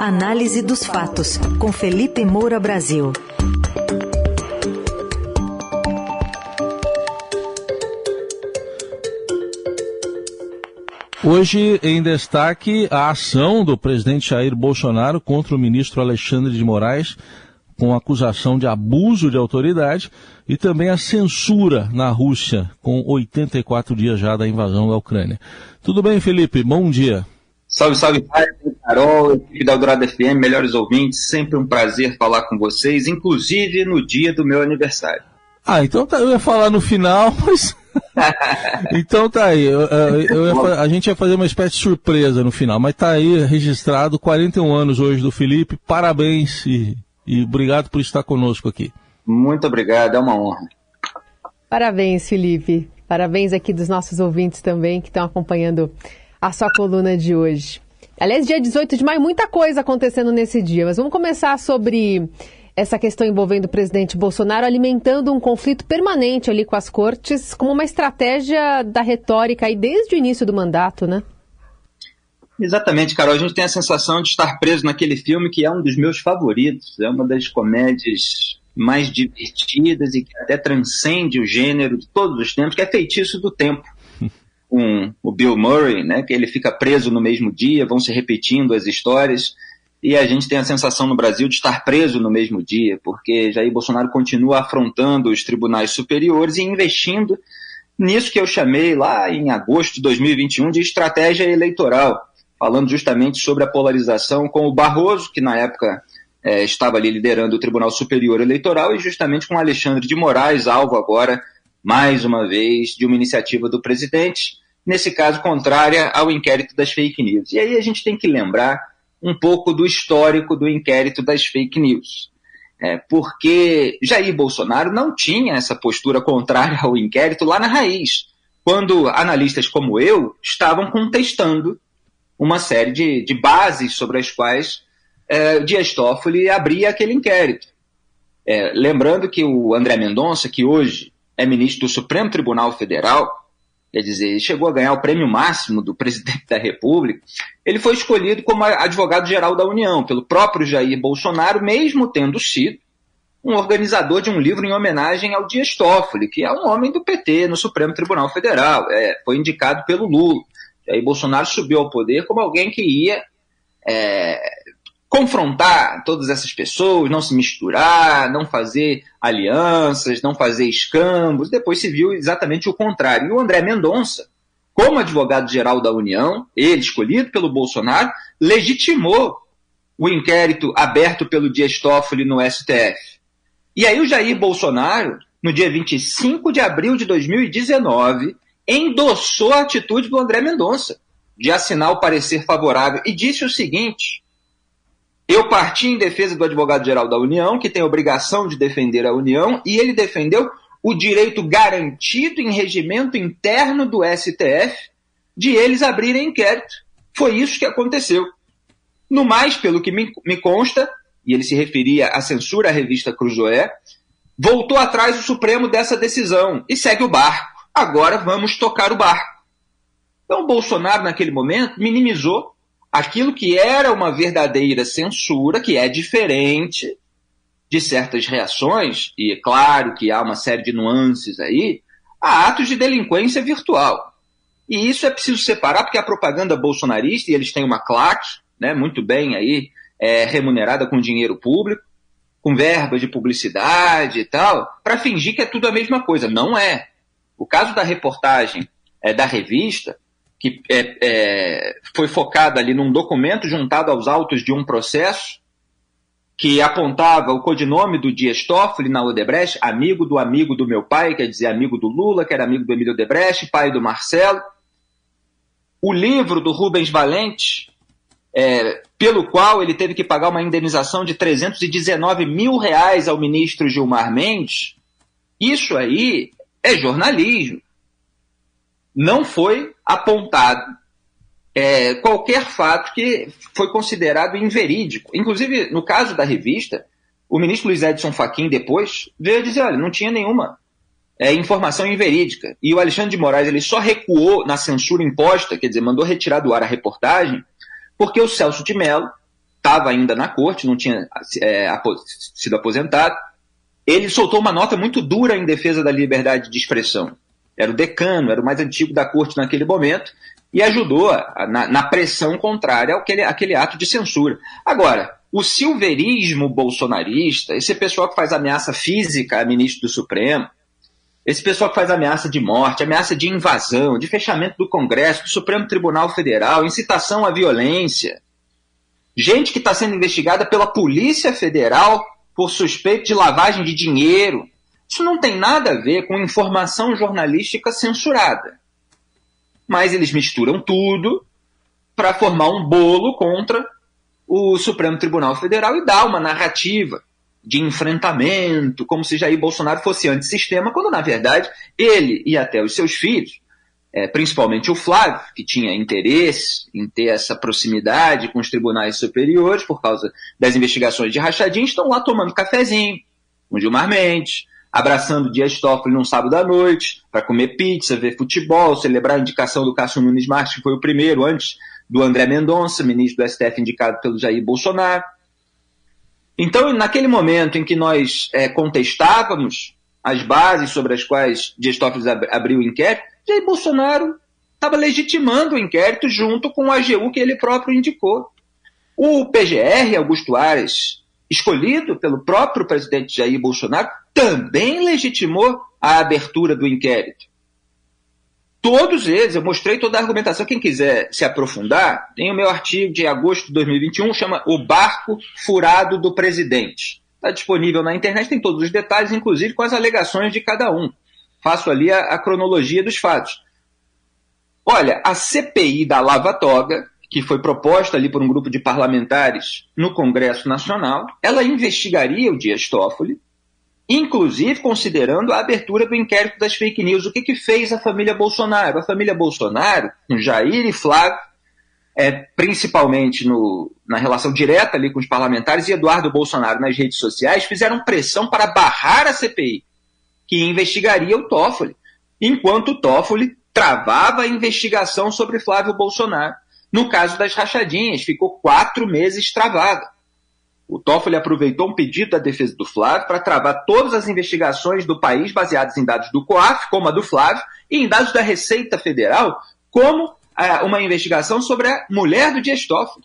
Análise dos fatos, com Felipe Moura Brasil. Hoje, em destaque, a ação do presidente Jair Bolsonaro contra o ministro Alexandre de Moraes, com acusação de abuso de autoridade, e também a censura na Rússia, com 84 dias já da invasão da Ucrânia. Tudo bem, Felipe? Bom dia. Salve, salve, Carol, equipe da Eldorado FM, melhores ouvintes, sempre um prazer falar com vocês, inclusive no dia do meu aniversário. Ah, então tá, eu ia falar no final, mas. então tá aí, eu, eu a gente ia fazer uma espécie de surpresa no final, mas tá aí registrado 41 anos hoje do Felipe, parabéns e, e obrigado por estar conosco aqui. Muito obrigado, é uma honra. Parabéns, Felipe. Parabéns aqui dos nossos ouvintes também que estão acompanhando a sua coluna de hoje. Aliás, dia 18 de maio, muita coisa acontecendo nesse dia, mas vamos começar sobre essa questão envolvendo o presidente Bolsonaro alimentando um conflito permanente ali com as cortes, como uma estratégia da retórica aí desde o início do mandato, né? Exatamente, Carol. A gente tem a sensação de estar preso naquele filme que é um dos meus favoritos. É uma das comédias mais divertidas e que até transcende o gênero de todos os tempos, que é Feitiço do Tempo com o Bill Murray, né, que ele fica preso no mesmo dia, vão se repetindo as histórias, e a gente tem a sensação no Brasil de estar preso no mesmo dia, porque Jair Bolsonaro continua afrontando os tribunais superiores e investindo nisso que eu chamei lá em agosto de 2021 de estratégia eleitoral, falando justamente sobre a polarização com o Barroso, que na época é, estava ali liderando o Tribunal Superior Eleitoral, e justamente com Alexandre de Moraes, alvo agora, mais uma vez, de uma iniciativa do presidente, nesse caso contrária ao inquérito das fake news. E aí a gente tem que lembrar um pouco do histórico do inquérito das fake news. É, porque Jair Bolsonaro não tinha essa postura contrária ao inquérito lá na raiz, quando analistas como eu estavam contestando uma série de, de bases sobre as quais é, Dias Toffoli abria aquele inquérito. É, lembrando que o André Mendonça, que hoje é ministro do Supremo Tribunal Federal, quer dizer, chegou a ganhar o prêmio máximo do presidente da República, ele foi escolhido como advogado-geral da União pelo próprio Jair Bolsonaro, mesmo tendo sido um organizador de um livro em homenagem ao Dias Toffoli, que é um homem do PT no Supremo Tribunal Federal, é, foi indicado pelo Lula. Jair Bolsonaro subiu ao poder como alguém que ia é, confrontar todas essas pessoas, não se misturar, não fazer alianças, não fazer escambos. Depois se viu exatamente o contrário. E o André Mendonça, como advogado-geral da União, ele escolhido pelo Bolsonaro, legitimou o inquérito aberto pelo Dias Toffoli no STF. E aí o Jair Bolsonaro, no dia 25 de abril de 2019, endossou a atitude do André Mendonça de assinar o parecer favorável e disse o seguinte: eu parti em defesa do advogado-geral da União, que tem obrigação de defender a União, e ele defendeu o direito garantido em regimento interno do STF de eles abrirem inquérito. Foi isso que aconteceu. No mais, pelo que me, me consta, e ele se referia à censura à revista Cruzoé, voltou atrás o Supremo dessa decisão e segue o barco. Agora vamos tocar o barco. Então, Bolsonaro, naquele momento, minimizou aquilo que era uma verdadeira censura, que é diferente de certas reações, e é claro que há uma série de nuances aí, a atos de delinquência virtual. E isso é preciso separar, porque a propaganda bolsonarista, e eles têm uma claque, né, muito bem aí, é, remunerada com dinheiro público, com verba de publicidade e tal, para fingir que é tudo a mesma coisa. Não é. O caso da reportagem é, da revista que é, é, foi focada ali num documento juntado aos autos de um processo que apontava o codinome do Dias Toffoli na Odebrecht, amigo do amigo do meu pai, quer dizer, amigo do Lula, que era amigo do Emílio Odebrecht, pai do Marcelo. O livro do Rubens Valente, é, pelo qual ele teve que pagar uma indenização de 319 mil reais ao ministro Gilmar Mendes, isso aí é jornalismo não foi apontado é, qualquer fato que foi considerado inverídico. Inclusive, no caso da revista, o ministro Luiz Edson Fachin depois veio dizer, olha, não tinha nenhuma é, informação inverídica. E o Alexandre de Moraes ele só recuou na censura imposta, quer dizer, mandou retirar do ar a reportagem, porque o Celso de Mello, estava ainda na corte, não tinha é, sido aposentado. Ele soltou uma nota muito dura em defesa da liberdade de expressão. Era o decano, era o mais antigo da corte naquele momento, e ajudou na, na, pressão contrária àquele, àquele ato de censura. Agora, o silverismo bolsonarista, esse pessoal que faz ameaça física a ministro do Supremo, esse pessoal que faz ameaça de morte, ameaça de invasão, de fechamento do Congresso, do Supremo Tribunal Federal, incitação à violência, gente que está sendo investigada pela Polícia Federal por suspeito de lavagem de dinheiro. Isso não tem nada a ver com informação jornalística censurada. Mas eles misturam tudo para formar um bolo contra o Supremo Tribunal Federal e dar uma narrativa de enfrentamento, como se Jair Bolsonaro fosse antissistema, quando na verdade ele e até os seus filhos, é, principalmente o Flávio, que tinha interesse em ter essa proximidade com os tribunais superiores por causa das investigações de rachadinha, estão lá tomando cafezinho com Gilmar Mendes, abraçando Dias Toffoli num sábado à noite, para comer pizza, ver futebol, celebrar a indicação do Cássio Nunes Marques, que foi o primeiro antes do André Mendonça, ministro do STF indicado pelo Jair Bolsonaro. Então, naquele momento em que nós é, contestávamos as bases sobre as quais Dias Toffoli abriu o inquérito, Jair Bolsonaro estava legitimando o inquérito junto com o AGU que ele próprio indicou. O PGR, Augusto Ares, escolhido pelo próprio presidente Jair Bolsonaro, também legitimou a abertura do inquérito. Todos eles, eu mostrei toda a argumentação. Quem quiser se aprofundar, tem o meu artigo de agosto de 2021, chama O Barco Furado do Presidente. Está disponível na internet, tem todos os detalhes, inclusive com as alegações de cada um. Faço ali a, a cronologia dos fatos. Olha, a CPI da Lava Toga, que foi proposta ali por um grupo de parlamentares no Congresso Nacional, ela investigaria o Dias Toffoli, inclusive considerando a abertura do inquérito das fake news. O que, que fez a família Bolsonaro? A família Bolsonaro, Jair e Flávio, é, principalmente no, na relação direta ali com os parlamentares, e Eduardo Bolsonaro nas redes sociais, fizeram pressão para barrar a CPI, que investigaria o Toffoli, enquanto o Toffoli travava a investigação sobre Flávio Bolsonaro. No caso das rachadinhas, ficou quatro meses travada. O Toffoli aproveitou um pedido da defesa do Flávio para travar todas as investigações do país baseadas em dados do COAF, como a do Flávio, e em dados da Receita Federal, como é, uma investigação sobre a mulher do Dias Toffoli.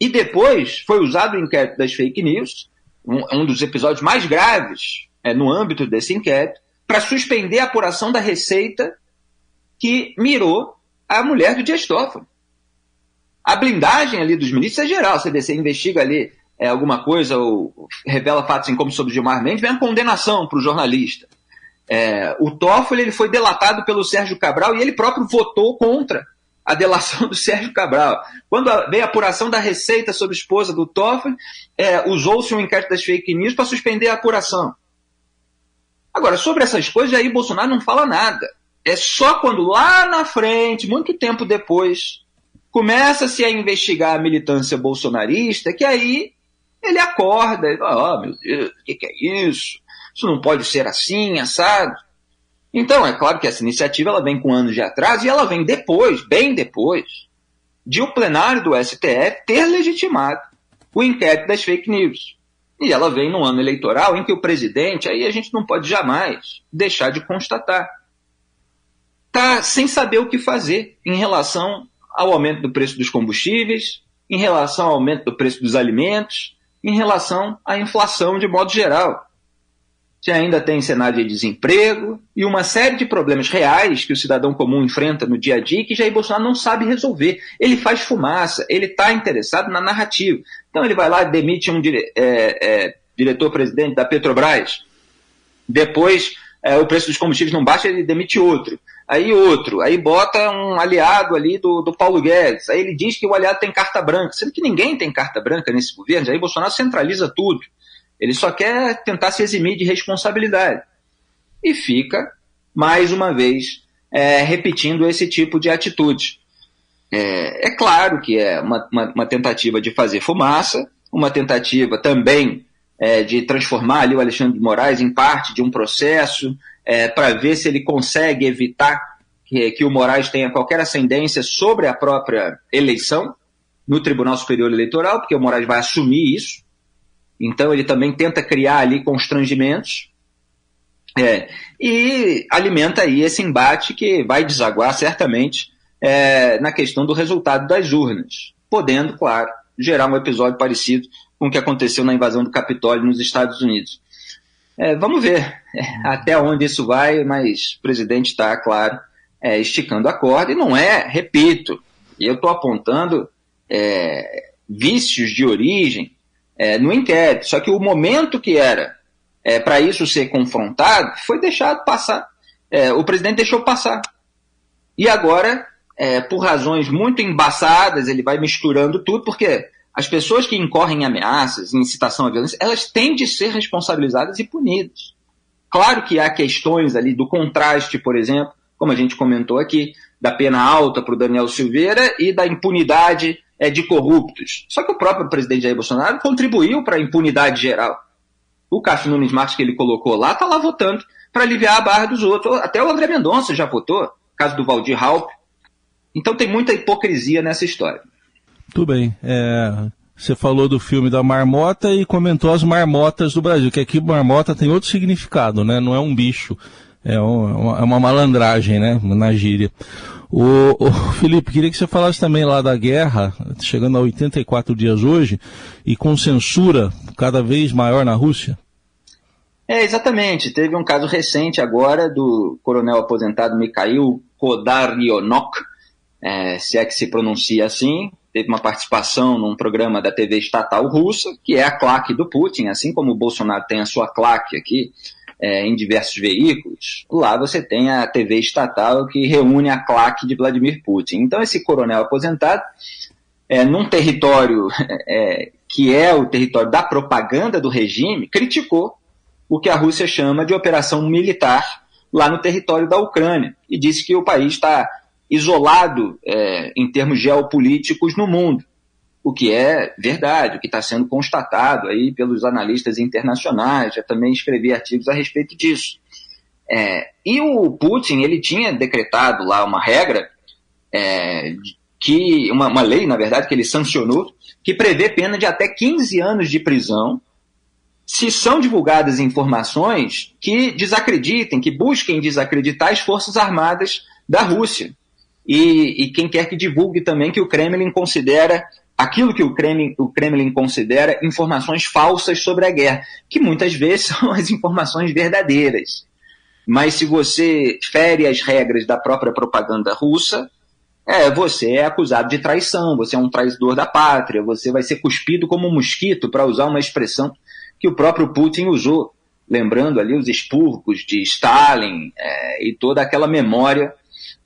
E depois foi usado o inquérito das fake news, um, um dos episódios mais graves é, no âmbito desse inquérito, para suspender a apuração da Receita que mirou a mulher do Dias Toffoli. A blindagem ali dos ministros é geral. Você, você investiga ali é, alguma coisa ou revela fatos como sobre Gilmar Mendes, vem a condenação para o jornalista. É, o Toffoli ele foi delatado pelo Sérgio Cabral e ele próprio votou contra a delação do Sérgio Cabral. Quando veio a apuração da Receita sobre a esposa do Toffoli, é, usou-se um inquérito das fake news para suspender a apuração. Agora, sobre essas coisas, aí Bolsonaro não fala nada. É só quando lá na frente, muito tempo depois, começa-se a investigar a militância bolsonarista, que aí ele acorda, e fala, oh, meu Deus, o que, que, é isso? Isso não pode ser assim, assado. Então, é claro que essa iniciativa ela vem com anos de atraso e ela vem depois, bem depois, de o plenário do STF ter legitimado o inquérito das fake news. E ela vem no ano eleitoral em que o presidente, aí a gente não pode jamais deixar de constatar, está sem saber o que fazer em relação ao aumento do preço dos combustíveis, em relação ao aumento do preço dos alimentos, em relação à inflação de modo geral. Você ainda tem cenário de desemprego e uma série de problemas reais que o cidadão comum enfrenta no dia a dia que Jair Bolsonaro não sabe resolver. Ele faz fumaça, ele está interessado na narrativa. Então ele vai lá demite um dire é, é, diretor-presidente da Petrobras. Depois é, o preço dos combustíveis não baixa, ele demite outro. Aí outro, aí bota um aliado ali do, do Paulo Guedes. Aí ele diz que o aliado tem carta branca, sendo que ninguém tem carta branca nesse governo. Aí Bolsonaro centraliza tudo. Ele só quer tentar se eximir de responsabilidade. E fica, mais uma vez, é, repetindo esse tipo de atitude. É, é claro que é uma, uma, uma, tentativa de fazer fumaça, uma tentativa também é, de transformar ali o Alexandre de Moraes em parte de um processo, é, para ver se ele consegue evitar que, que o Moraes tenha qualquer ascendência sobre a própria eleição. no Tribunal Superior Eleitoral, porque o Moraes vai assumir isso. Então ele também tenta criar ali constrangimentos. É, e alimenta aí esse embate que vai desaguar certamente é, na questão do resultado das urnas, podendo, claro, gerar um episódio parecido com o que aconteceu na invasão do Capitólio nos Estados Unidos. É, vamos ver é, até onde isso vai, mas o presidente está, claro, é, esticando a corda, e não é, repito, eu estou apontando é, vícios de origem é, no inquérito, só que o momento que era é, para isso ser confrontado foi deixado passar. O presidente deixou passar. E agora, por razões muito embaçadas, ele vai misturando tudo, porque as pessoas que incorrem em ameaças, em incitação à violência, elas têm de ser responsabilizadas e punidas. Claro que há questões ali do contraste, por exemplo, como a gente comentou aqui, da pena alta para o Daniel Silveira e da impunidade é, de corruptos. Só que o próprio presidente Jair Bolsonaro contribuiu para a impunidade geral. O Cássio Nunes Marques que ele colocou lá, está lá votando para aliviar a barra dos outros. Até o André Mendonça já votou, caso do Valdir Halp. Então tem muita hipocrisia nessa história. Tudo bem. É, você falou do filme da marmota e comentou as marmotas do Brasil, que aqui marmota tem outro significado, né? Não é um bicho. É uma, é uma malandragem, né? Na gíria. O, o, Felipe, queria que você falasse também lá da guerra, chegando a 84 dias hoje, e com censura cada vez maior na Rússia. É, exatamente. Teve um caso recente agora do coronel aposentado Mikhail Kodarionok, é, se é que se pronuncia assim. Teve uma participação num programa da TV estatal russa, que é a claque do Putin, assim como o Bolsonaro tem a sua claque aqui, é, em diversos veículos, lá você tem a TV estatal que reúne a claque de Vladimir Putin. Então, esse coronel aposentado, é, num território é, que é o território da propaganda do regime, criticou o que a Rússia chama de operação militar lá no território da Ucrânia e disse que o país está isolado é, em termos geopolíticos no mundo o que é verdade, o que está sendo constatado aí pelos analistas internacionais, já também escrevi artigos a respeito disso. É, e o Putin, ele tinha decretado lá uma regra, é, que uma, uma lei, na verdade, que ele sancionou, que prevê pena de até 15 anos de prisão se são divulgadas informações que desacreditem, que busquem desacreditar as forças armadas da Rússia. E, e, quem quer que divulgue também que o Kremlin considera aquilo que o Kremlin, o Kremlin considera informações falsas sobre a guerra, que muitas vezes são as informações verdadeiras. Mas se você fere as regras da própria propaganda russa, é, você é acusado de traição, você é um traidor da pátria, você vai ser cuspido como um mosquito, para usar uma expressão que o próprio Putin usou, lembrando ali os expurgos de Stalin é, e toda aquela memória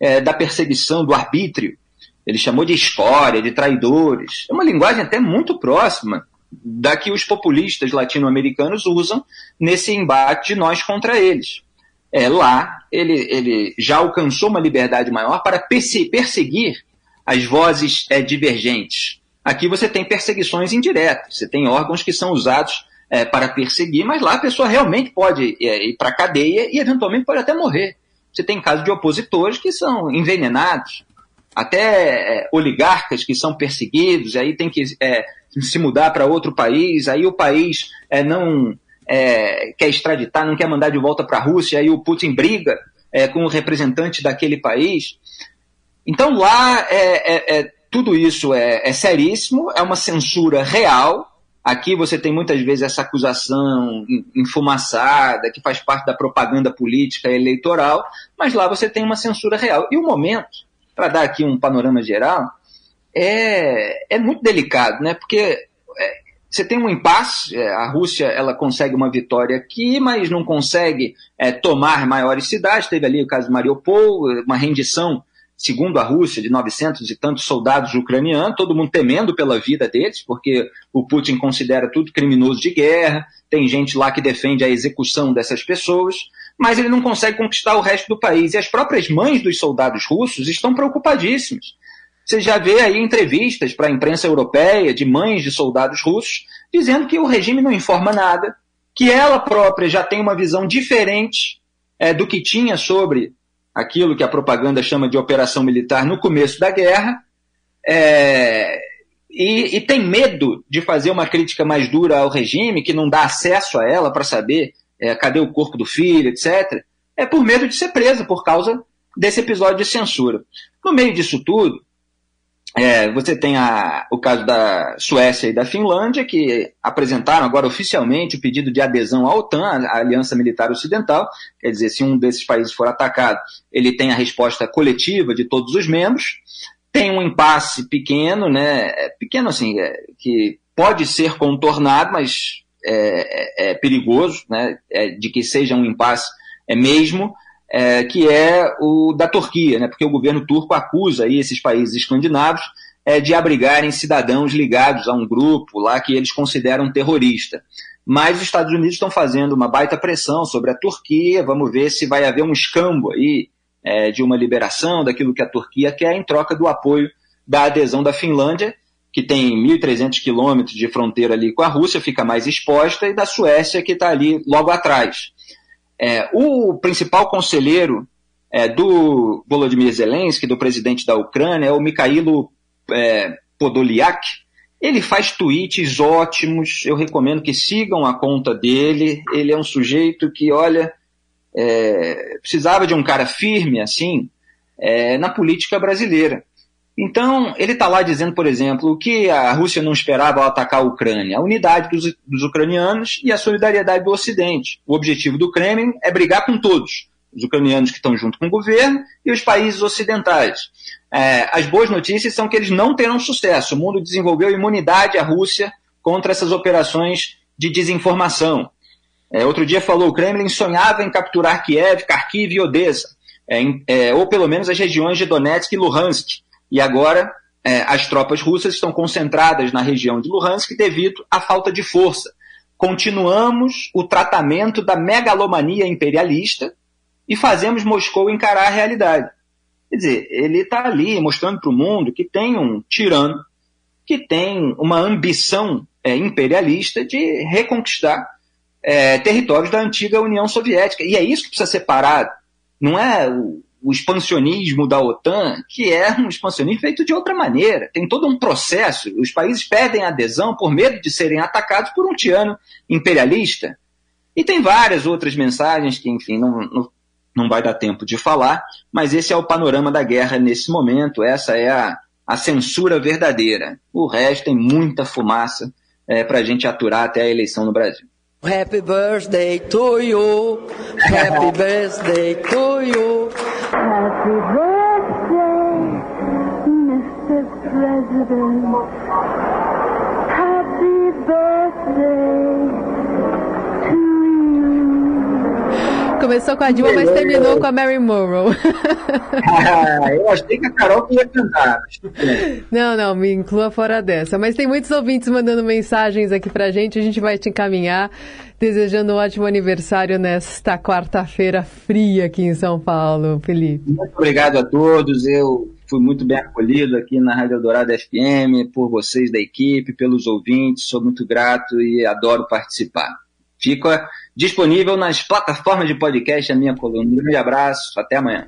é, da perseguição, do arbítrio ele chamou de escória, de traidores. É uma linguagem até muito próxima da que os populistas latino-americanos usam nesse embate de nós contra eles. É, lá, ele, ele já alcançou uma liberdade maior para perseguir as vozes é, divergentes. Aqui você tem perseguições indiretas, você tem órgãos que são usados é, para perseguir, mas lá a pessoa realmente pode é, ir para a cadeia e eventualmente pode até morrer. Você tem casos de opositores que são envenenados, até é, oligarcas que são perseguidos, aí tem que é, se mudar para outro país, aí o país é, não é, quer extraditar, não quer mandar de volta para a Rússia, aí o Putin briga é, com o representante daquele país. Então lá é, tudo isso é, seríssimo, é uma censura real. Aqui você tem muitas vezes essa acusação enfumaçada, que faz parte da propaganda política eleitoral, mas lá você tem uma censura real. E o momento para dar aqui um panorama geral, é, é muito delicado, né? Porque é, você tem um impasse, é, a Rússia ela consegue uma vitória aqui, mas não consegue é, tomar maiores cidades. Teve ali o caso de Mariupol, uma rendição, segundo a Rússia, de 900 e tantos soldados ucranianos, todo mundo temendo pela vida deles, porque o Putin considera tudo criminoso de guerra, tem gente lá que defende a execução dessas pessoas mas ele não consegue conquistar o resto do país. E as próprias mães dos soldados russos estão preocupadíssimas. Você já vê aí entrevistas para a imprensa europeia de mães de soldados russos dizendo que o regime não informa nada, que ela própria já tem uma visão diferente é, do que tinha sobre aquilo que a propaganda chama de operação militar no começo da guerra, é, e, e, tem medo de fazer uma crítica mais dura ao regime, que não dá acesso a ela para saber é, cadê o corpo do filho, etc., é por medo de ser presa por causa desse episódio de censura. No meio disso tudo, é, você tem a, o caso da Suécia e da Finlândia, que apresentaram agora oficialmente o pedido de adesão à OTAN, a Aliança Militar Ocidental. Quer dizer, se um desses países for atacado, ele tem a resposta coletiva de todos os membros. Tem um impasse pequeno, né? É, pequeno assim, é, que pode ser contornado, mas é, é, é perigoso, né? É, de que seja um impasse é mesmo é, que é o da Turquia, né, porque o governo turco acusa aí esses países escandinavos é, de abrigarem cidadãos ligados a um grupo lá que eles consideram terrorista. Mas os Estados Unidos estão fazendo uma baita pressão sobre a Turquia, vamos ver se vai haver um escambo aí é, de uma liberação daquilo que a Turquia quer em troca do apoio da adesão da Finlândia, que tem 1.300 quilômetros de fronteira ali com a Rússia, fica mais exposta, e da Suécia, que está ali logo atrás. É, o principal conselheiro é, do Volodymyr Zelensky, do presidente da Ucrânia, é o Mikhailo é, Podolyak. Ele faz tweets ótimos, eu recomendo que sigam a conta dele. Ele é um sujeito que, olha, é, precisava de um cara firme assim é, na política brasileira. Então, ele está lá dizendo, por exemplo, que a Rússia não esperava ao atacar a Ucrânia: a unidade dos, dos, ucranianos e a solidariedade do Ocidente. O objetivo do Kremlin é brigar com todos, os ucranianos que estão junto com o governo e os países ocidentais. É, as boas notícias são que eles não terão sucesso. O mundo desenvolveu imunidade à Rússia contra essas operações de desinformação. É, outro dia falou: o Kremlin sonhava em capturar Kiev, Kharkiv e Odessa, é, é ou pelo menos as regiões de Donetsk e Luhansk e agora é, as tropas russas estão concentradas na região de Luhansk devido à falta de força. Continuamos o tratamento da megalomania imperialista e fazemos Moscou encarar a realidade. Quer dizer, ele está ali mostrando para o mundo que tem um tirano que tem uma ambição é, imperialista de reconquistar é, territórios da antiga União Soviética. E é isso que precisa ser parado. Não é o, o expansionismo da OTAN, que é um expansionismo feito de outra maneira. Tem todo um processo. Os países perdem adesão por medo de serem atacados por um tirano imperialista. E tem várias outras mensagens que, enfim, não, não, não vai dar tempo de falar, mas esse é o panorama da guerra nesse momento. Essa é a, a censura verdadeira. O resto tem muita fumaça é, para a gente aturar até a eleição no Brasil. Happy birthday to you. Happy birthday to you. Happy birthday, Mr. President. Happy birthday. Começou com a Dilma, mas terminou com a Mary Monroe. ah, eu achei que a Carol ia cantar. Não, não, me inclua fora dessa. Mas tem muitos ouvintes mandando mensagens aqui pra gente, a gente vai te encaminhar, desejando um ótimo aniversário nesta quarta-feira fria aqui em São Paulo, Felipe. Muito obrigado a todos, eu fui muito bem acolhido aqui na Rádio Dourada FM, por vocês da equipe, pelos ouvintes, sou muito grato e adoro participar. Fica disponível nas plataformas de podcast a minha coluna. Um grande abraço, até amanhã.